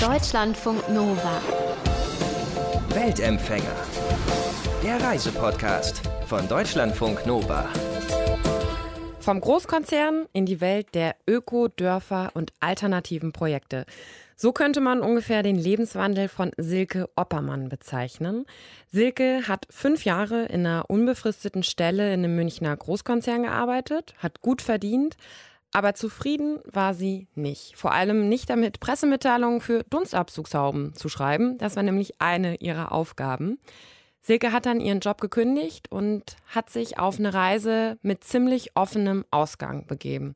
Deutschlandfunk Nova. Weltempfänger. Der Reisepodcast von Deutschlandfunk Nova. Vom Großkonzern in die Welt der Öko-Dörfer und alternativen Projekte. So könnte man ungefähr den Lebenswandel von Silke Oppermann bezeichnen. Silke hat fünf Jahre in einer unbefristeten Stelle in einem Münchner Großkonzern gearbeitet, hat gut verdient, aber zufrieden war sie nicht. Vor allem nicht damit, Pressemitteilungen für Dunstabzugshauben zu schreiben. Das war nämlich eine ihrer Aufgaben. Silke hat dann ihren Job gekündigt und hat sich auf eine Reise mit ziemlich offenem Ausgang begeben.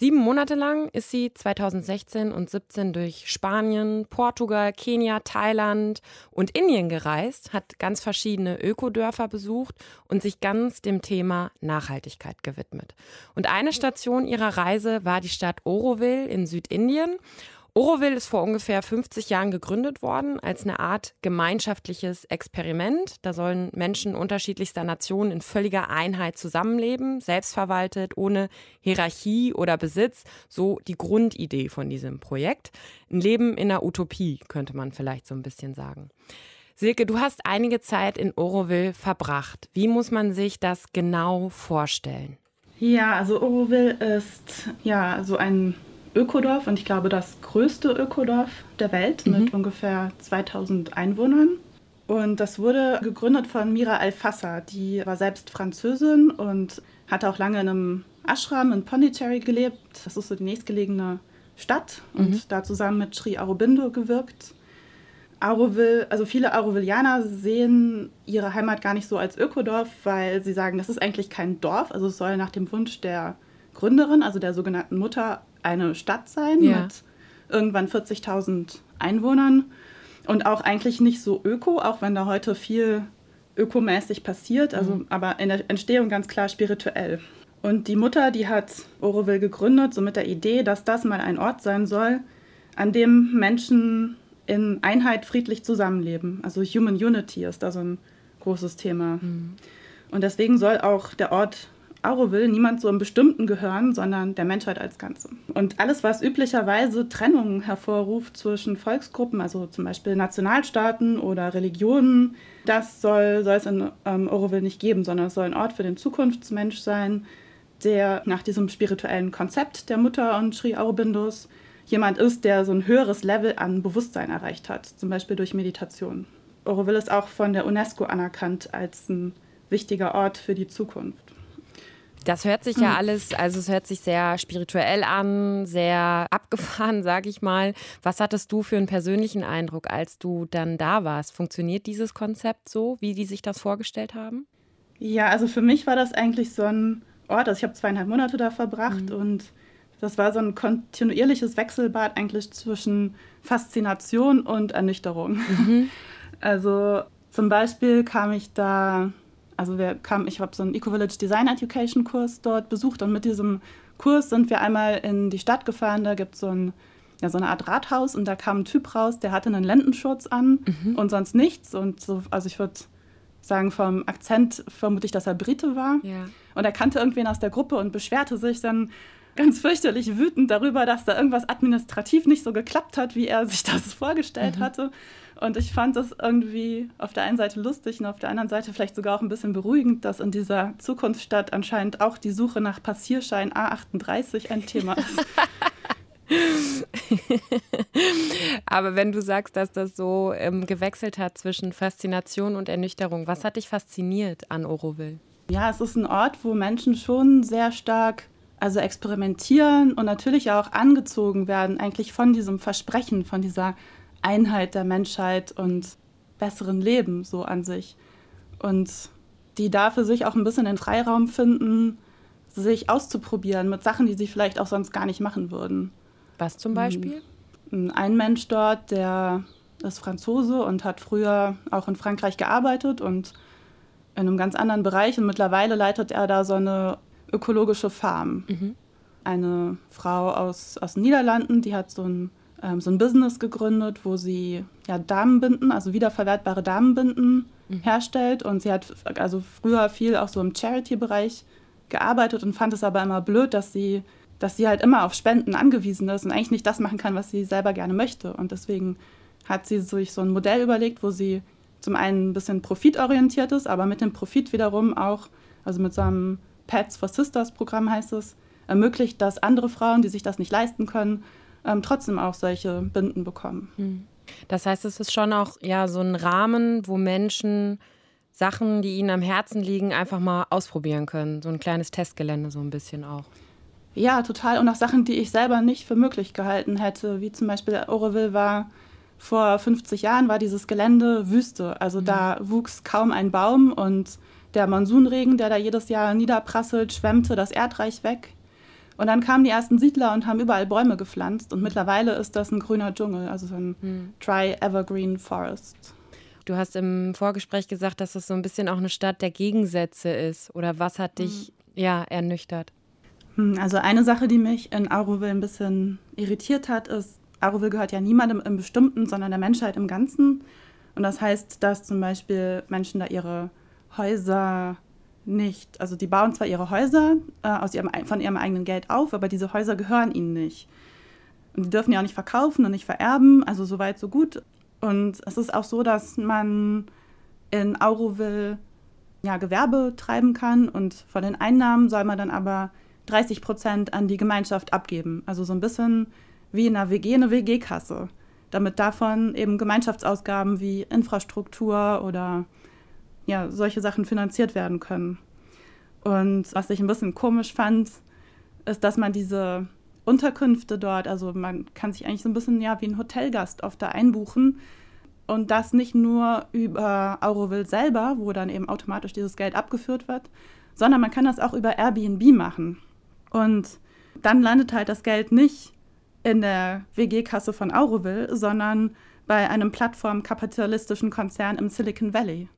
Sieben Monate lang ist sie 2016 und 17 durch Spanien, Portugal, Kenia, Thailand und Indien gereist, hat ganz verschiedene Ökodörfer besucht und sich ganz dem Thema Nachhaltigkeit gewidmet. Und eine Station ihrer Reise war die Stadt Oroville in Südindien. Oroville ist vor ungefähr 50 Jahren gegründet worden als eine Art gemeinschaftliches Experiment. Da sollen Menschen unterschiedlichster Nationen in völliger Einheit zusammenleben, selbstverwaltet, ohne Hierarchie oder Besitz. So die Grundidee von diesem Projekt. Ein Leben in einer Utopie, könnte man vielleicht so ein bisschen sagen. Silke, du hast einige Zeit in Oroville verbracht. Wie muss man sich das genau vorstellen? Ja, also Oroville ist ja so ein Ökodorf und ich glaube das größte Ökodorf der Welt mhm. mit ungefähr 2000 Einwohnern. Und das wurde gegründet von Mira Alfassa. Die war selbst Französin und hatte auch lange in einem Ashram in Pondicherry gelebt. Das ist so die nächstgelegene Stadt und mhm. da zusammen mit Sri Aurobindo gewirkt. Auroville, also viele Aurovillianer sehen ihre Heimat gar nicht so als Ökodorf, weil sie sagen, das ist eigentlich kein Dorf. Also es soll nach dem Wunsch der Gründerin, also der sogenannten Mutter, eine Stadt sein ja. mit irgendwann 40.000 Einwohnern und auch eigentlich nicht so öko, auch wenn da heute viel ökomäßig passiert, also mhm. aber in der Entstehung ganz klar spirituell. Und die Mutter, die hat Oroville gegründet, so mit der Idee, dass das mal ein Ort sein soll, an dem Menschen in Einheit friedlich zusammenleben. Also Human Unity ist da so ein großes Thema. Mhm. Und deswegen soll auch der Ort Auroville niemand so im Bestimmten gehören, sondern der Menschheit als Ganze. Und alles, was üblicherweise Trennungen hervorruft zwischen Volksgruppen, also zum Beispiel Nationalstaaten oder Religionen, das soll, soll es in ähm, Auroville nicht geben, sondern es soll ein Ort für den Zukunftsmensch sein, der nach diesem spirituellen Konzept der Mutter und Sri Aurobindos jemand ist, der so ein höheres Level an Bewusstsein erreicht hat, zum Beispiel durch Meditation. Auroville ist auch von der UNESCO anerkannt als ein wichtiger Ort für die Zukunft. Das hört sich ja hm. alles, also es hört sich sehr spirituell an, sehr abgefahren, sage ich mal. Was hattest du für einen persönlichen Eindruck, als du dann da warst? Funktioniert dieses Konzept so, wie die sich das vorgestellt haben? Ja, also für mich war das eigentlich so ein Ort, also ich habe zweieinhalb Monate da verbracht mhm. und das war so ein kontinuierliches Wechselbad eigentlich zwischen Faszination und Ernüchterung. Mhm. Also zum Beispiel kam ich da also wir kamen, ich habe so einen Eco-Village Design Education Kurs dort besucht und mit diesem Kurs sind wir einmal in die Stadt gefahren. Da gibt es so, ein, ja, so eine Art Rathaus und da kam ein Typ raus, der hatte einen Lendenschutz an mhm. und sonst nichts. Und so, also ich würde sagen, vom Akzent vermute ich, dass er Brite war. Ja. Und er kannte irgendwen aus der Gruppe und beschwerte sich dann ganz fürchterlich wütend darüber, dass da irgendwas administrativ nicht so geklappt hat, wie er sich das vorgestellt mhm. hatte. Und ich fand das irgendwie auf der einen Seite lustig und auf der anderen Seite vielleicht sogar auch ein bisschen beruhigend, dass in dieser Zukunftsstadt anscheinend auch die Suche nach Passierschein A38 ein Thema ist. Aber wenn du sagst, dass das so ähm, gewechselt hat zwischen Faszination und Ernüchterung, was hat dich fasziniert an Oroville? Ja, es ist ein Ort, wo Menschen schon sehr stark also experimentieren und natürlich auch angezogen werden, eigentlich von diesem Versprechen, von dieser Einheit der Menschheit und besseren Leben so an sich. Und die da für sich auch ein bisschen den Freiraum finden, sich auszuprobieren mit Sachen, die sie vielleicht auch sonst gar nicht machen würden. Was zum Beispiel? Ein Mensch dort, der ist Franzose und hat früher auch in Frankreich gearbeitet und in einem ganz anderen Bereich. Und mittlerweile leitet er da so eine ökologische Farm. Mhm. Eine Frau aus, aus den Niederlanden, die hat so ein ähm, so ein Business gegründet, wo sie ja, Damenbinden, also wiederverwertbare Damenbinden mhm. herstellt. Und sie hat also früher viel auch so im Charity-Bereich gearbeitet und fand es aber immer blöd, dass sie dass sie halt immer auf Spenden angewiesen ist und eigentlich nicht das machen kann, was sie selber gerne möchte. Und deswegen hat sie sich so ein Modell überlegt, wo sie zum einen ein bisschen profitorientiert ist, aber mit dem Profit wiederum auch, also mit so einem Pets for Sisters Programm heißt es, ermöglicht, dass andere Frauen, die sich das nicht leisten können, ähm, trotzdem auch solche Binden bekommen. Hm. Das heißt, es ist schon auch ja so ein Rahmen, wo Menschen Sachen, die ihnen am Herzen liegen, einfach mal ausprobieren können. So ein kleines Testgelände so ein bisschen auch. Ja, total. Und auch Sachen, die ich selber nicht für möglich gehalten hätte, wie zum Beispiel Oroville war vor 50 Jahren war dieses Gelände Wüste. Also mhm. da wuchs kaum ein Baum und der Monsunregen, der da jedes Jahr niederprasselt, schwemmte das Erdreich weg. Und dann kamen die ersten Siedler und haben überall Bäume gepflanzt. Und mittlerweile ist das ein grüner Dschungel, also so ein mhm. Dry Evergreen Forest. Du hast im Vorgespräch gesagt, dass das so ein bisschen auch eine Stadt der Gegensätze ist. Oder was hat dich mhm. ja ernüchtert? Hm, also eine Sache, die mich in Auroville ein bisschen irritiert hat, ist, Auroville gehört ja niemandem im Bestimmten, sondern der Menschheit im Ganzen. Und das heißt, dass zum Beispiel Menschen da ihre Häuser nicht, also die bauen zwar ihre Häuser äh, aus ihrem, von ihrem eigenen Geld auf, aber diese Häuser gehören ihnen nicht. Und die dürfen ja auch nicht verkaufen und nicht vererben, also so weit, so gut. Und es ist auch so, dass man in Auroville ja, Gewerbe treiben kann und von den Einnahmen soll man dann aber 30 Prozent an die Gemeinschaft abgeben. Also so ein bisschen wie in einer WG eine WG-Kasse, damit davon eben Gemeinschaftsausgaben wie Infrastruktur oder ja, solche Sachen finanziert werden können. Und was ich ein bisschen komisch fand, ist, dass man diese Unterkünfte dort, also man kann sich eigentlich so ein bisschen ja wie ein Hotelgast oft da einbuchen und das nicht nur über Auroville selber, wo dann eben automatisch dieses Geld abgeführt wird, sondern man kann das auch über Airbnb machen. Und dann landet halt das Geld nicht in der WG-Kasse von Auroville, sondern bei einem plattformkapitalistischen Konzern im Silicon Valley.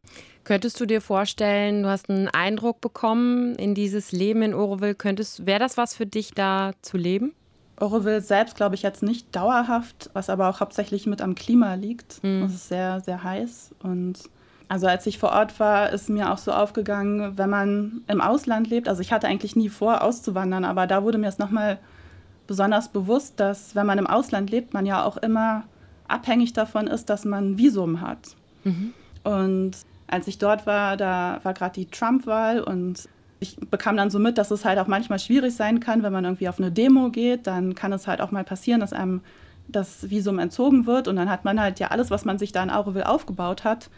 Könntest du dir vorstellen, du hast einen Eindruck bekommen in dieses Leben in Auroville, könntest, wäre das was für dich da zu leben? Auroville selbst glaube ich jetzt nicht dauerhaft, was aber auch hauptsächlich mit am Klima liegt. Mhm. Es ist sehr, sehr heiß und also als ich vor Ort war, ist mir auch so aufgegangen, wenn man im Ausland lebt, also ich hatte eigentlich nie vor, auszuwandern, aber da wurde mir es nochmal besonders bewusst, dass wenn man im Ausland lebt, man ja auch immer abhängig davon ist, dass man ein Visum hat. Mhm. Und als ich dort war, da war gerade die Trump-Wahl und ich bekam dann so mit, dass es halt auch manchmal schwierig sein kann, wenn man irgendwie auf eine Demo geht, dann kann es halt auch mal passieren, dass einem das Visum entzogen wird und dann hat man halt ja alles, was man sich da in Auroville aufgebaut hat,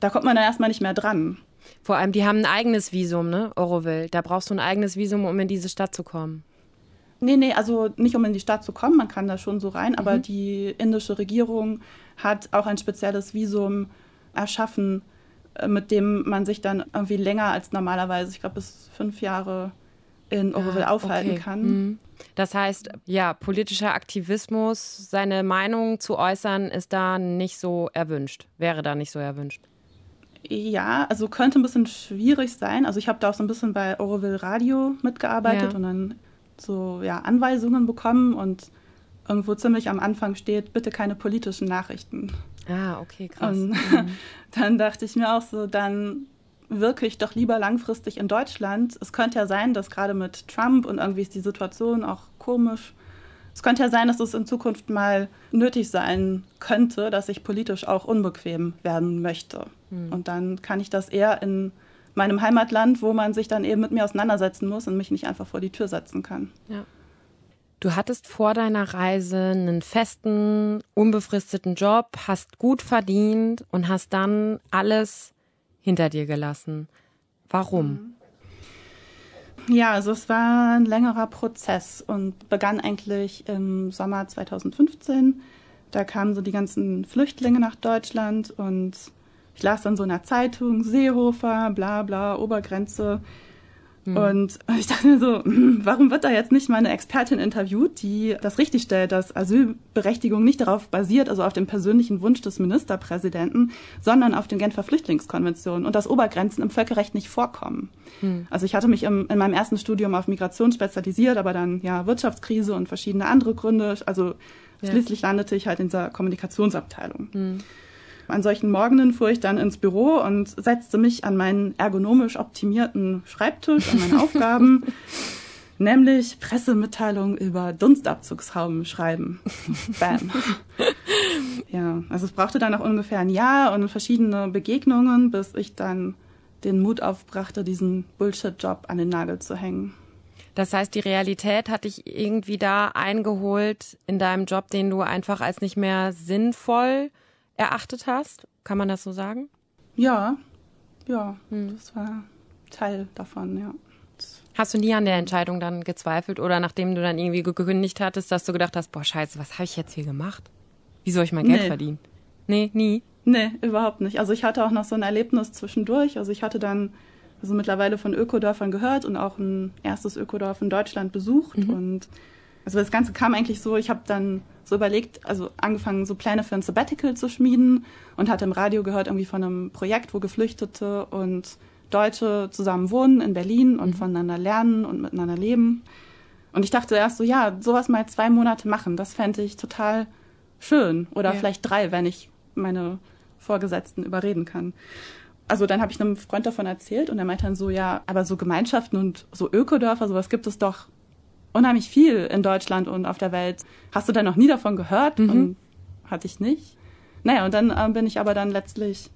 da kommt man dann erstmal nicht mehr dran. Vor allem, die haben ein eigenes Visum, ne, Oroville. Da brauchst du ein eigenes Visum, um in diese Stadt zu kommen. Nee, nee, also nicht um in die Stadt zu kommen, man kann da schon so rein, mhm. aber die indische Regierung hat auch ein spezielles Visum erschaffen, äh, mit dem man sich dann irgendwie länger als normalerweise, ich glaube bis fünf Jahre in Oroville ah, aufhalten okay. kann. Mhm. Das heißt, ja, politischer Aktivismus, seine Meinung zu äußern, ist da nicht so erwünscht, wäre da nicht so erwünscht. Ja, also könnte ein bisschen schwierig sein. Also ich habe da auch so ein bisschen bei Oroville Radio mitgearbeitet ja. und dann so ja, Anweisungen bekommen und irgendwo ziemlich am Anfang steht, bitte keine politischen Nachrichten. Ah, okay, krass. Und mhm. dann dachte ich mir auch so, dann wirke ich doch lieber langfristig in Deutschland. Es könnte ja sein, dass gerade mit Trump und irgendwie ist die Situation auch komisch. Es könnte ja sein, dass es in Zukunft mal nötig sein könnte, dass ich politisch auch unbequem werden möchte. Hm. Und dann kann ich das eher in meinem Heimatland, wo man sich dann eben mit mir auseinandersetzen muss und mich nicht einfach vor die Tür setzen kann. Ja. Du hattest vor deiner Reise einen festen, unbefristeten Job, hast gut verdient und hast dann alles hinter dir gelassen. Warum? Ja, also es war ein längerer Prozess und begann eigentlich im Sommer 2015. Da kamen so die ganzen Flüchtlinge nach Deutschland und ich las dann so in der Zeitung, Seehofer, bla bla, Obergrenze. Mhm. Und ich dachte mir so, hm, warum wird da jetzt nicht mal eine Expertin interviewt, die das richtig stellt, dass Asylberechtigung nicht darauf basiert, also auf dem persönlichen Wunsch des Ministerpräsidenten, sondern auf den Genfer Flüchtlingskonventionen und dass Obergrenzen im Völkerrecht nicht vorkommen. Mhm. Also ich hatte mich im, in meinem ersten Studium auf Migration spezialisiert, aber dann ja Wirtschaftskrise und verschiedene andere Gründe. Also ja. schließlich landete ich halt in dieser Kommunikationsabteilung. Mhm. An solchen Morgenen fuhr ich dann ins Büro und setzte mich an meinen ergonomisch optimierten Schreibtisch, an meine Aufgaben. nämlich Pressemitteilungen über Dunstabzugsraum schreiben. Bam. ja, also es brauchte dann noch ungefähr ein Jahr und verschiedene Begegnungen, bis ich dann den Mut aufbrachte, diesen Bullshit-Job an den Nagel zu hängen. Das heißt, die Realität hat dich irgendwie da eingeholt in deinem Job, den du einfach als nicht mehr sinnvoll erachtet hast? Kann man das so sagen? Ja, ja, hm. das war Teil davon, ja. Hast du nie an der Entscheidung dann gezweifelt oder nachdem du dann irgendwie gekündigt hattest, dass du gedacht hast, boah, scheiße, was habe ich jetzt hier gemacht? Wie soll ich mein Geld nee. verdienen? Nee, nie? Nee, überhaupt nicht. Also ich hatte auch noch so ein Erlebnis zwischendurch. Also ich hatte dann also mittlerweile von Ökodörfern gehört und auch ein erstes Ökodorf in Deutschland besucht. Mhm. Und also das Ganze kam eigentlich so, ich habe dann so überlegt, also angefangen, so Pläne für ein Sabbatical zu schmieden und hatte im Radio gehört irgendwie von einem Projekt, wo Geflüchtete und Deutsche zusammen wohnen in Berlin und mhm. voneinander lernen und miteinander leben. Und ich dachte erst so, ja, sowas mal zwei Monate machen, das fände ich total schön. Oder ja. vielleicht drei, wenn ich meine Vorgesetzten überreden kann. Also dann habe ich einem Freund davon erzählt und er meinte dann so, ja, aber so Gemeinschaften und so Ökodörfer, sowas gibt es doch unheimlich viel in Deutschland und auf der Welt. Hast du denn noch nie davon gehört? Mhm. Und hatte ich nicht. Naja, und dann äh, bin ich aber dann letztlich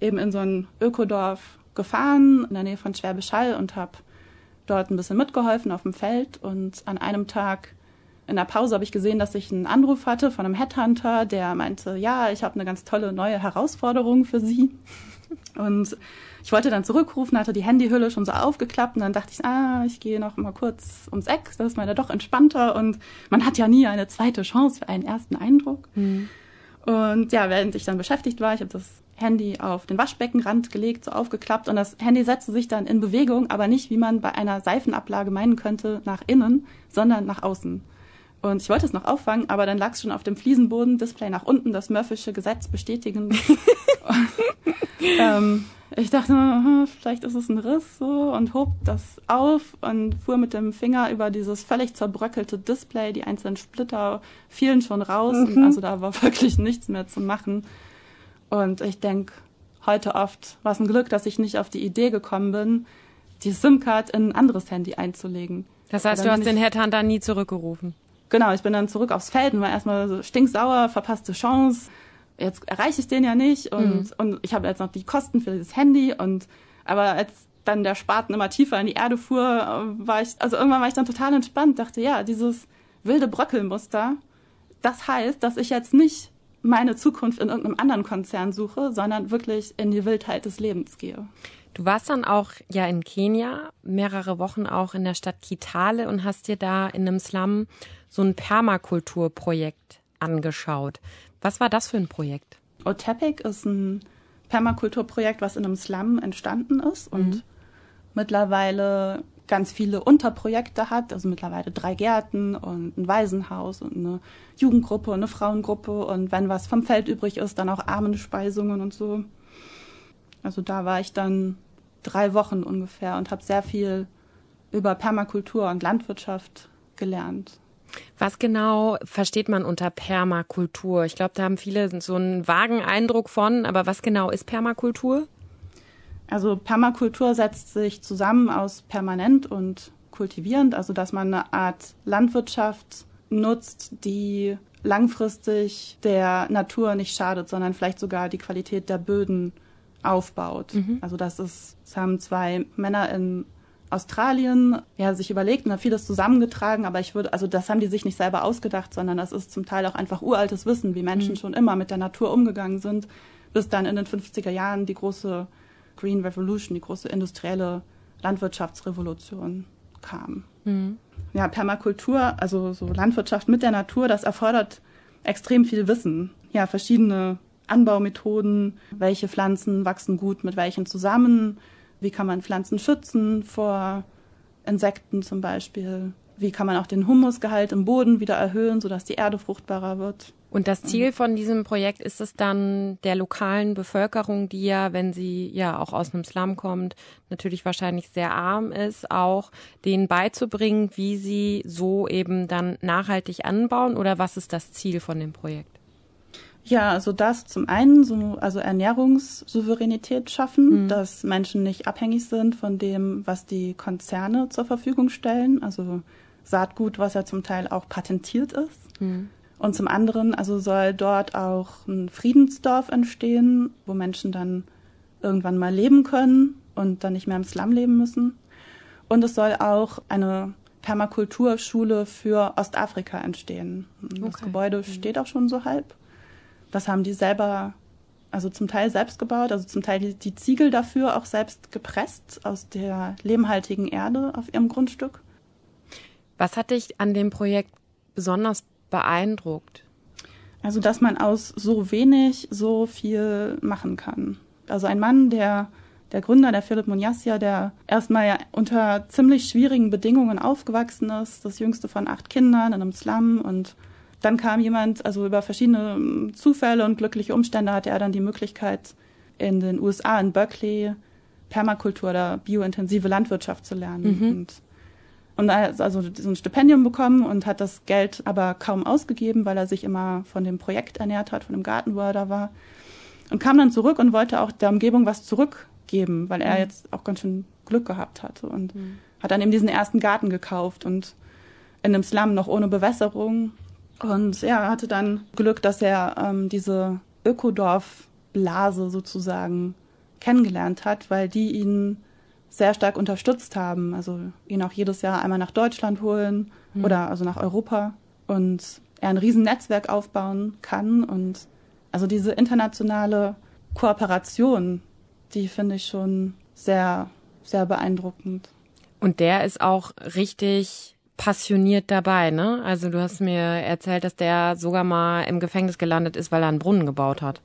eben in so ein Ökodorf gefahren in der Nähe von Schwäbisch Hall und habe dort ein bisschen mitgeholfen auf dem Feld. Und an einem Tag in der Pause habe ich gesehen, dass ich einen Anruf hatte von einem Headhunter, der meinte, ja, ich habe eine ganz tolle neue Herausforderung für Sie. Und ich wollte dann zurückrufen, hatte die Handyhülle schon so aufgeklappt und dann dachte ich, ah, ich gehe noch mal kurz ums Eck, das ist mir da doch entspannter und man hat ja nie eine zweite Chance für einen ersten Eindruck. Mhm. Und ja, während ich dann beschäftigt war, ich habe das Handy auf den Waschbeckenrand gelegt, so aufgeklappt und das Handy setzte sich dann in Bewegung, aber nicht, wie man bei einer Seifenablage meinen könnte, nach innen, sondern nach außen. Und ich wollte es noch auffangen, aber dann lag es schon auf dem Fliesenboden, Display nach unten, das Murphysche Gesetz bestätigen. ähm, ich dachte, hm, vielleicht ist es ein Riss so und hob das auf und fuhr mit dem Finger über dieses völlig zerbröckelte Display. Die einzelnen Splitter fielen schon raus. Mhm. also da war wirklich nichts mehr zu machen. Und ich denke heute oft, war es ein Glück, dass ich nicht auf die Idee gekommen bin, die SIM-Card in ein anderes Handy einzulegen. Das heißt, du hast den Headhunter nie zurückgerufen? Genau, ich bin dann zurück aufs Feld und war erstmal so stinksauer, verpasste Chance. Jetzt erreiche ich den ja nicht und, mhm. und ich habe jetzt noch die Kosten für dieses Handy und aber als dann der Spaten immer tiefer in die Erde fuhr, war ich, also irgendwann war ich dann total entspannt, dachte, ja, dieses wilde Bröckelmuster, das heißt, dass ich jetzt nicht meine Zukunft in irgendeinem anderen Konzern suche, sondern wirklich in die Wildheit des Lebens gehe. Du warst dann auch ja in Kenia, mehrere Wochen auch in der Stadt Kitale und hast dir da in einem Slum so ein Permakulturprojekt angeschaut. Was war das für ein Projekt? Otepec ist ein Permakulturprojekt, was in einem Slum entstanden ist und mhm. mittlerweile ganz viele Unterprojekte hat, also mittlerweile drei Gärten und ein Waisenhaus und eine Jugendgruppe und eine Frauengruppe und wenn was vom Feld übrig ist, dann auch Armenspeisungen und so. Also da war ich dann drei Wochen ungefähr und habe sehr viel über Permakultur und Landwirtschaft gelernt. Was genau versteht man unter Permakultur? Ich glaube, da haben viele so einen vagen Eindruck von, aber was genau ist Permakultur? Also Permakultur setzt sich zusammen aus permanent und kultivierend, also dass man eine Art Landwirtschaft nutzt, die langfristig der Natur nicht schadet, sondern vielleicht sogar die Qualität der Böden aufbaut. Mhm. Also das ist, es haben zwei Männer in Australien ja sich überlegt und hat vieles zusammengetragen, aber ich würde, also das haben die sich nicht selber ausgedacht, sondern das ist zum Teil auch einfach uraltes Wissen, wie Menschen mhm. schon immer mit der Natur umgegangen sind, bis dann in den 50er Jahren die große Green Revolution, die große industrielle Landwirtschaftsrevolution kam. Mhm. Ja, Permakultur, also so Landwirtschaft mit der Natur, das erfordert extrem viel Wissen. Ja, verschiedene Anbaumethoden, welche Pflanzen wachsen gut mit welchen zusammen, wie kann man Pflanzen schützen vor Insekten zum Beispiel, wie kann man auch den Humusgehalt im Boden wieder erhöhen, sodass die Erde fruchtbarer wird. Und das Ziel von diesem Projekt ist es dann der lokalen Bevölkerung, die ja, wenn sie ja auch aus einem Slum kommt, natürlich wahrscheinlich sehr arm ist, auch denen beizubringen, wie sie so eben dann nachhaltig anbauen oder was ist das Ziel von dem Projekt? Ja, also das zum einen, so, also Ernährungssouveränität schaffen, mhm. dass Menschen nicht abhängig sind von dem, was die Konzerne zur Verfügung stellen. Also Saatgut, was ja zum Teil auch patentiert ist. Mhm. Und zum anderen, also soll dort auch ein Friedensdorf entstehen, wo Menschen dann irgendwann mal leben können und dann nicht mehr im Slum leben müssen. Und es soll auch eine Permakulturschule für Ostafrika entstehen. Das okay. Gebäude mhm. steht auch schon so halb. Das haben die selber, also zum Teil selbst gebaut, also zum Teil die, die Ziegel dafür auch selbst gepresst aus der lehmhaltigen Erde auf ihrem Grundstück. Was hat dich an dem Projekt besonders beeindruckt? Also, dass man aus so wenig so viel machen kann. Also ein Mann, der der Gründer, der Philipp Munyasia, der erstmal ja unter ziemlich schwierigen Bedingungen aufgewachsen ist, das jüngste von acht Kindern in einem Slum und dann kam jemand, also über verschiedene hm, Zufälle und glückliche Umstände hatte er dann die Möglichkeit, in den USA, in Berkeley, Permakultur oder biointensive Landwirtschaft zu lernen. Mhm. Und und er hat also so ein Stipendium bekommen und hat das Geld aber kaum ausgegeben, weil er sich immer von dem Projekt ernährt hat, von dem Garten, wo er da war. Und kam dann zurück und wollte auch der Umgebung was zurückgeben, weil er mhm. jetzt auch ganz schön Glück gehabt hatte. Und mhm. hat dann eben diesen ersten Garten gekauft und in einem Slum noch ohne Bewässerung. Und ja, er hatte dann Glück, dass er ähm, diese Ökodorfblase sozusagen kennengelernt hat, weil die ihn sehr stark unterstützt haben. Also ihn auch jedes Jahr einmal nach Deutschland holen mhm. oder also nach Europa und er ein Riesennetzwerk aufbauen kann. Und also diese internationale Kooperation, die finde ich schon sehr, sehr beeindruckend. Und der ist auch richtig passioniert dabei, ne? Also du hast mir erzählt, dass der sogar mal im Gefängnis gelandet ist, weil er einen Brunnen gebaut hat.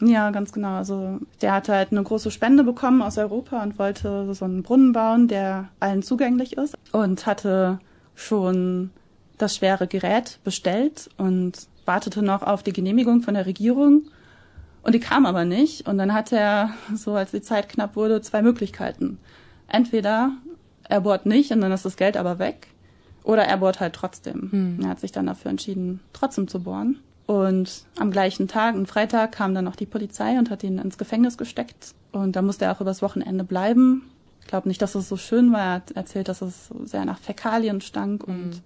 Ja, ganz genau. Also der hatte halt eine große Spende bekommen aus Europa und wollte so einen Brunnen bauen, der allen zugänglich ist und hatte schon das schwere Gerät bestellt und wartete noch auf die Genehmigung von der Regierung. Und die kam aber nicht. Und dann hatte er, so als die Zeit knapp wurde, zwei Möglichkeiten. Entweder er bohrt nicht und dann ist das Geld aber weg. Oder er bohrt halt trotzdem. Hm. Er hat sich dann dafür entschieden, trotzdem zu bohren. Und am gleichen Tag, am Freitag, kam dann noch die Polizei und hat ihn ins Gefängnis gesteckt. Und da musste er auch übers Wochenende bleiben. Ich glaube nicht, dass es so schön war. Er hat erzählt, dass es so sehr nach Fäkalien stank mhm. und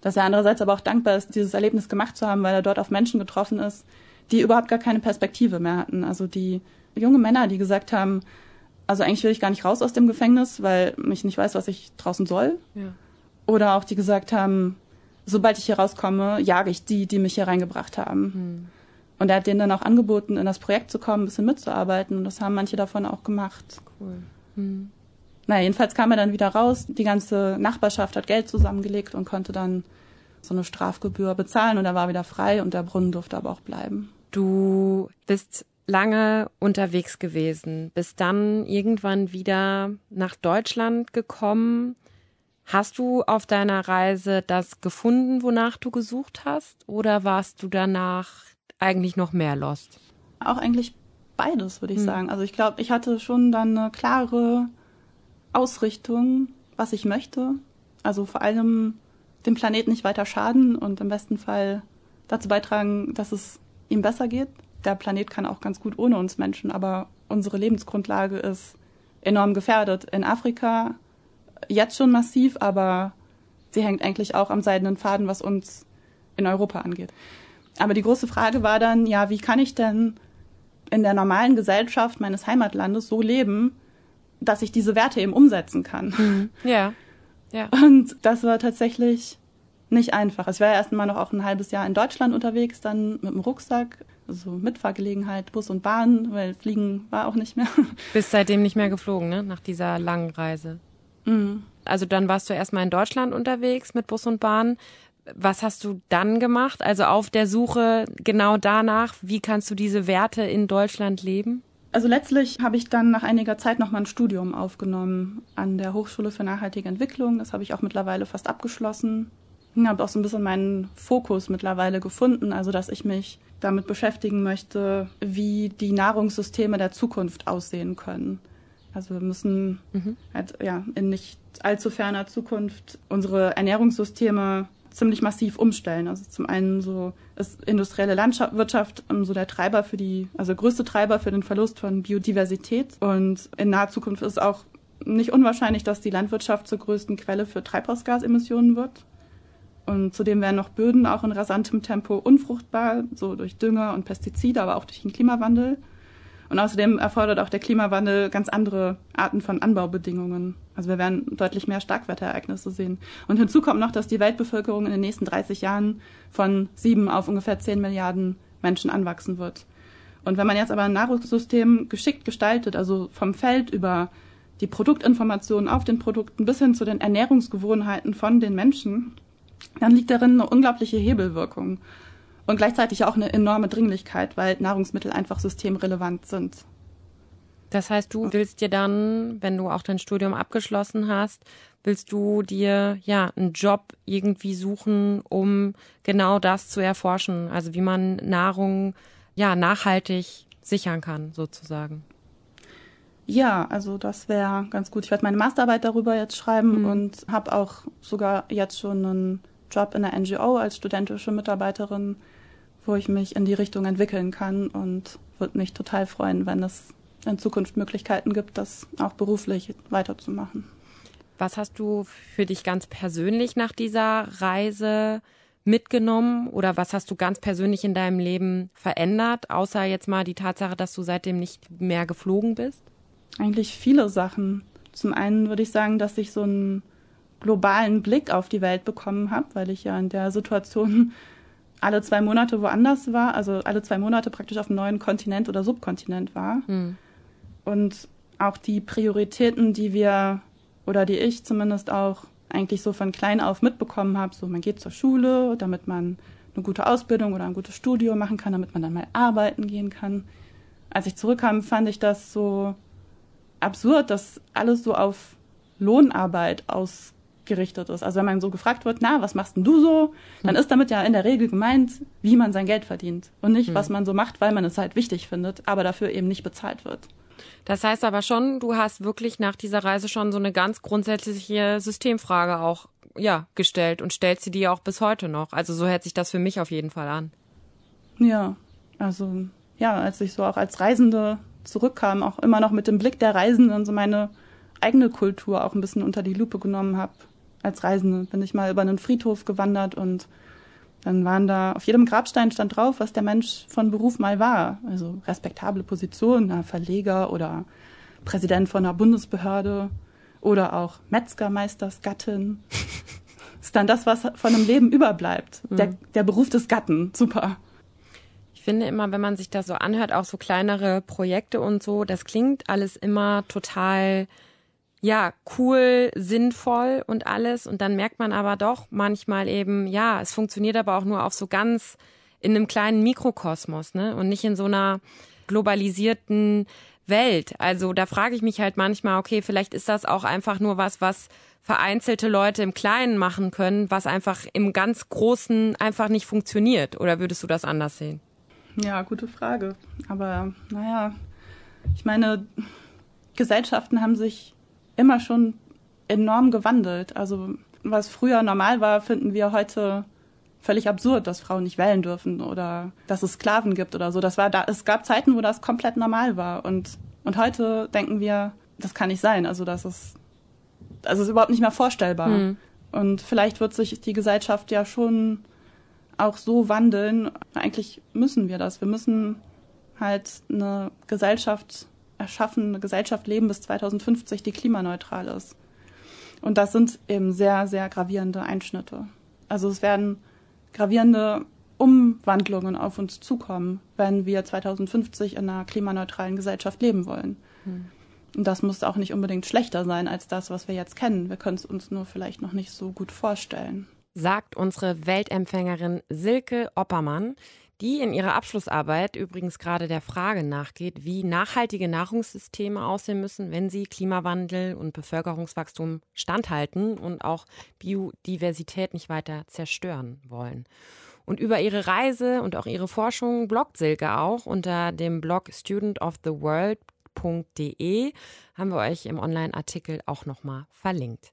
dass er andererseits aber auch dankbar ist, dieses Erlebnis gemacht zu haben, weil er dort auf Menschen getroffen ist, die überhaupt gar keine Perspektive mehr hatten. Also die junge Männer, die gesagt haben, also eigentlich will ich gar nicht raus aus dem Gefängnis, weil ich nicht weiß, was ich draußen soll. Ja. Oder auch die gesagt haben, sobald ich hier rauskomme, jage ich die, die mich hier reingebracht haben. Mhm. Und er hat denen dann auch angeboten, in das Projekt zu kommen, ein bisschen mitzuarbeiten. Und das haben manche davon auch gemacht. Cool. Mhm. Naja, jedenfalls kam er dann wieder raus. Die ganze Nachbarschaft hat Geld zusammengelegt und konnte dann so eine Strafgebühr bezahlen und er war wieder frei und der Brunnen durfte aber auch bleiben. Du bist lange unterwegs gewesen, bist dann irgendwann wieder nach Deutschland gekommen Hast du auf deiner Reise das gefunden, wonach du gesucht hast? Oder warst du danach eigentlich noch mehr lost? Auch eigentlich beides, würde ich hm. sagen. Also ich glaube, ich hatte schon dann eine klare Ausrichtung, was ich möchte. Also vor allem dem Planeten nicht weiter schaden und im besten Fall dazu beitragen, dass es ihm besser geht. Der Planet kann auch ganz gut ohne uns Menschen, aber unsere Lebensgrundlage ist enorm gefährdet. In Afrika jetzt schon massiv, aber sie hängt eigentlich auch am seidenen Faden, was uns in Europa angeht. Aber die große Frage war dann, ja, wie kann ich denn in der normalen Gesellschaft meines Heimatlandes so leben, dass ich diese Werte eben umsetzen kann? Mhm. Ja. ja. Und das war tatsächlich nicht einfach. Ich war ja erst mal noch auch ein halbes Jahr in Deutschland unterwegs, dann mit dem Rucksack, also Mitfahrgelegenheit, Bus und Bahn, weil Fliegen war auch nicht mehr. Bist seitdem nicht mehr geflogen, ne? Nach dieser langen Reise. Mhm. Also dann warst du erstmal in Deutschland unterwegs mit Bus und Bahn. Was hast du dann gemacht? Also auf der Suche genau danach, wie kannst du diese Werte in Deutschland leben? Also letztlich habe ich dann nach einiger Zeit nochmal ein Studium aufgenommen an der Hochschule für nachhaltige Entwicklung. Das habe ich auch mittlerweile fast abgeschlossen. Ich habe auch so ein bisschen meinen Fokus mittlerweile gefunden, also dass ich mich damit beschäftigen möchte, wie die Nahrungssysteme der Zukunft aussehen können. Also wir müssen mhm. halt, ja, in nicht allzu ferner Zukunft unsere Ernährungssysteme ziemlich massiv umstellen. Also zum einen so ist industrielle Landwirtschaft ähm, so der Treiber für die, also größte Treiber für den Verlust von Biodiversität. Und in naher Zukunft ist auch nicht unwahrscheinlich, dass die Landwirtschaft zur größten Quelle für Treibhausgasemissionen wird. Und zudem werden noch Böden auch in rasantem Tempo unfruchtbar, so durch Dünger und Pestizide, aber auch durch den Klimawandel. Und außerdem erfordert auch der Klimawandel ganz andere Arten von Anbaubedingungen. Also wir werden deutlich mehr Starkwetterereignisse sehen. Und hinzu kommt noch, dass die Weltbevölkerung in den nächsten 30 Jahren von sieben auf ungefähr zehn Milliarden Menschen anwachsen wird. Und wenn man jetzt aber ein Nahrungssystem geschickt gestaltet, also vom Feld über die Produktinformationen auf den Produkten bis hin zu den Ernährungsgewohnheiten von den Menschen, dann liegt darin eine unglaubliche Hebelwirkung und gleichzeitig auch eine enorme Dringlichkeit, weil Nahrungsmittel einfach systemrelevant sind. Das heißt, du willst dir dann, wenn du auch dein Studium abgeschlossen hast, willst du dir ja einen Job irgendwie suchen, um genau das zu erforschen, also wie man Nahrung ja nachhaltig sichern kann, sozusagen. Ja, also das wäre ganz gut. Ich werde meine Masterarbeit darüber jetzt schreiben mhm. und habe auch sogar jetzt schon einen Job in der NGO als studentische Mitarbeiterin, wo ich mich in die Richtung entwickeln kann und würde mich total freuen, wenn es in Zukunft Möglichkeiten gibt, das auch beruflich weiterzumachen. Was hast du für dich ganz persönlich nach dieser Reise mitgenommen oder was hast du ganz persönlich in deinem Leben verändert, außer jetzt mal die Tatsache, dass du seitdem nicht mehr geflogen bist? Eigentlich viele Sachen. Zum einen würde ich sagen, dass ich so einen globalen Blick auf die Welt bekommen habe, weil ich ja in der Situation alle zwei Monate woanders war, also alle zwei Monate praktisch auf einem neuen Kontinent oder Subkontinent war. Hm. Und auch die Prioritäten, die wir oder die ich zumindest auch eigentlich so von klein auf mitbekommen habe, so man geht zur Schule, damit man eine gute Ausbildung oder ein gutes Studium machen kann, damit man dann mal arbeiten gehen kann. Als ich zurückkam, fand ich das so absurd, dass alles so auf Lohnarbeit ausgerichtet ist. Also wenn man so gefragt wird, na, was machst denn du so? Dann ist damit ja in der Regel gemeint, wie man sein Geld verdient und nicht, was man so macht, weil man es halt wichtig findet, aber dafür eben nicht bezahlt wird. Das heißt aber schon, du hast wirklich nach dieser Reise schon so eine ganz grundsätzliche Systemfrage auch ja, gestellt und stellst sie dir auch bis heute noch. Also so hört sich das für mich auf jeden Fall an. Ja, also ja, als ich so auch als Reisende zurückkam, auch immer noch mit dem Blick der Reisenden so meine eigene Kultur auch ein bisschen unter die Lupe genommen habe. Als Reisende bin ich mal über einen Friedhof gewandert und dann waren da, auf jedem Grabstein stand drauf, was der Mensch von Beruf mal war. Also respektable Position, Verleger oder Präsident von einer Bundesbehörde oder auch Metzgermeistersgattin. ist dann das, was von einem Leben überbleibt. Mhm. Der, der Beruf des Gatten. Super. Ich finde immer, wenn man sich das so anhört, auch so kleinere Projekte und so, das klingt alles immer total ja, cool, sinnvoll und alles. Und dann merkt man aber doch manchmal eben, ja, es funktioniert aber auch nur auf so ganz in einem kleinen Mikrokosmos, ne? Und nicht in so einer globalisierten Welt. Also da frage ich mich halt manchmal, okay, vielleicht ist das auch einfach nur was, was vereinzelte Leute im Kleinen machen können, was einfach im ganz Großen einfach nicht funktioniert. Oder würdest du das anders sehen? Ja, gute Frage. Aber naja, ich meine, Gesellschaften haben sich immer schon enorm gewandelt. Also was früher normal war, finden wir heute völlig absurd, dass Frauen nicht wählen dürfen oder dass es Sklaven gibt oder so. Das war da, es gab Zeiten, wo das komplett normal war. Und, und heute denken wir, das kann nicht sein. Also das ist, also ist überhaupt nicht mehr vorstellbar. Hm. Und vielleicht wird sich die Gesellschaft ja schon auch so wandeln. Eigentlich müssen wir das. Wir müssen halt eine Gesellschaft erschaffen, eine Gesellschaft leben bis 2050, die klimaneutral ist. Und das sind eben sehr, sehr gravierende Einschnitte. Also es werden gravierende Umwandlungen auf uns zukommen, wenn wir 2050 in einer klimaneutralen Gesellschaft leben wollen. Hm. Und das muss auch nicht unbedingt schlechter sein als das, was wir jetzt kennen. Wir können es uns nur vielleicht noch nicht so gut vorstellen. Sagt unsere Weltempfängerin Silke Oppermann die in ihrer Abschlussarbeit übrigens gerade der Frage nachgeht, wie nachhaltige Nahrungssysteme aussehen müssen, wenn sie Klimawandel und Bevölkerungswachstum standhalten und auch Biodiversität nicht weiter zerstören wollen. Und über ihre Reise und auch ihre Forschung bloggt Silke auch unter dem Blog studentoftheworld.de haben wir euch im Online-Artikel auch nochmal verlinkt.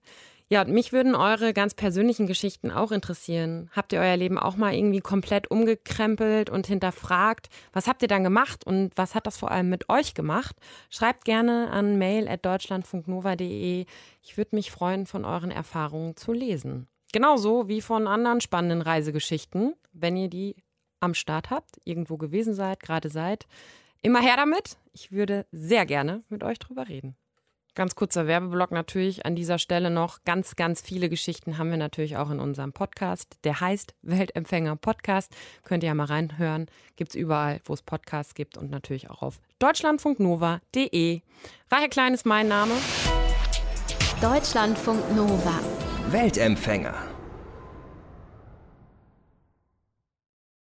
Ja, mich würden eure ganz persönlichen Geschichten auch interessieren. Habt ihr euer Leben auch mal irgendwie komplett umgekrempelt und hinterfragt? Was habt ihr dann gemacht und was hat das vor allem mit euch gemacht? Schreibt gerne an mail.deutschlandfunknova.de. Ich würde mich freuen, von euren Erfahrungen zu lesen. Genauso wie von anderen spannenden Reisegeschichten, wenn ihr die am Start habt, irgendwo gewesen seid, gerade seid. Immer her damit. Ich würde sehr gerne mit euch drüber reden. Ganz kurzer Werbeblock natürlich an dieser Stelle noch. Ganz, ganz viele Geschichten haben wir natürlich auch in unserem Podcast. Der heißt Weltempfänger Podcast. Könnt ihr ja mal reinhören. Gibt es überall, wo es Podcasts gibt und natürlich auch auf deutschlandfunknova.de. Reihe Klein ist mein Name. Deutschlandfunk Nova. Weltempfänger.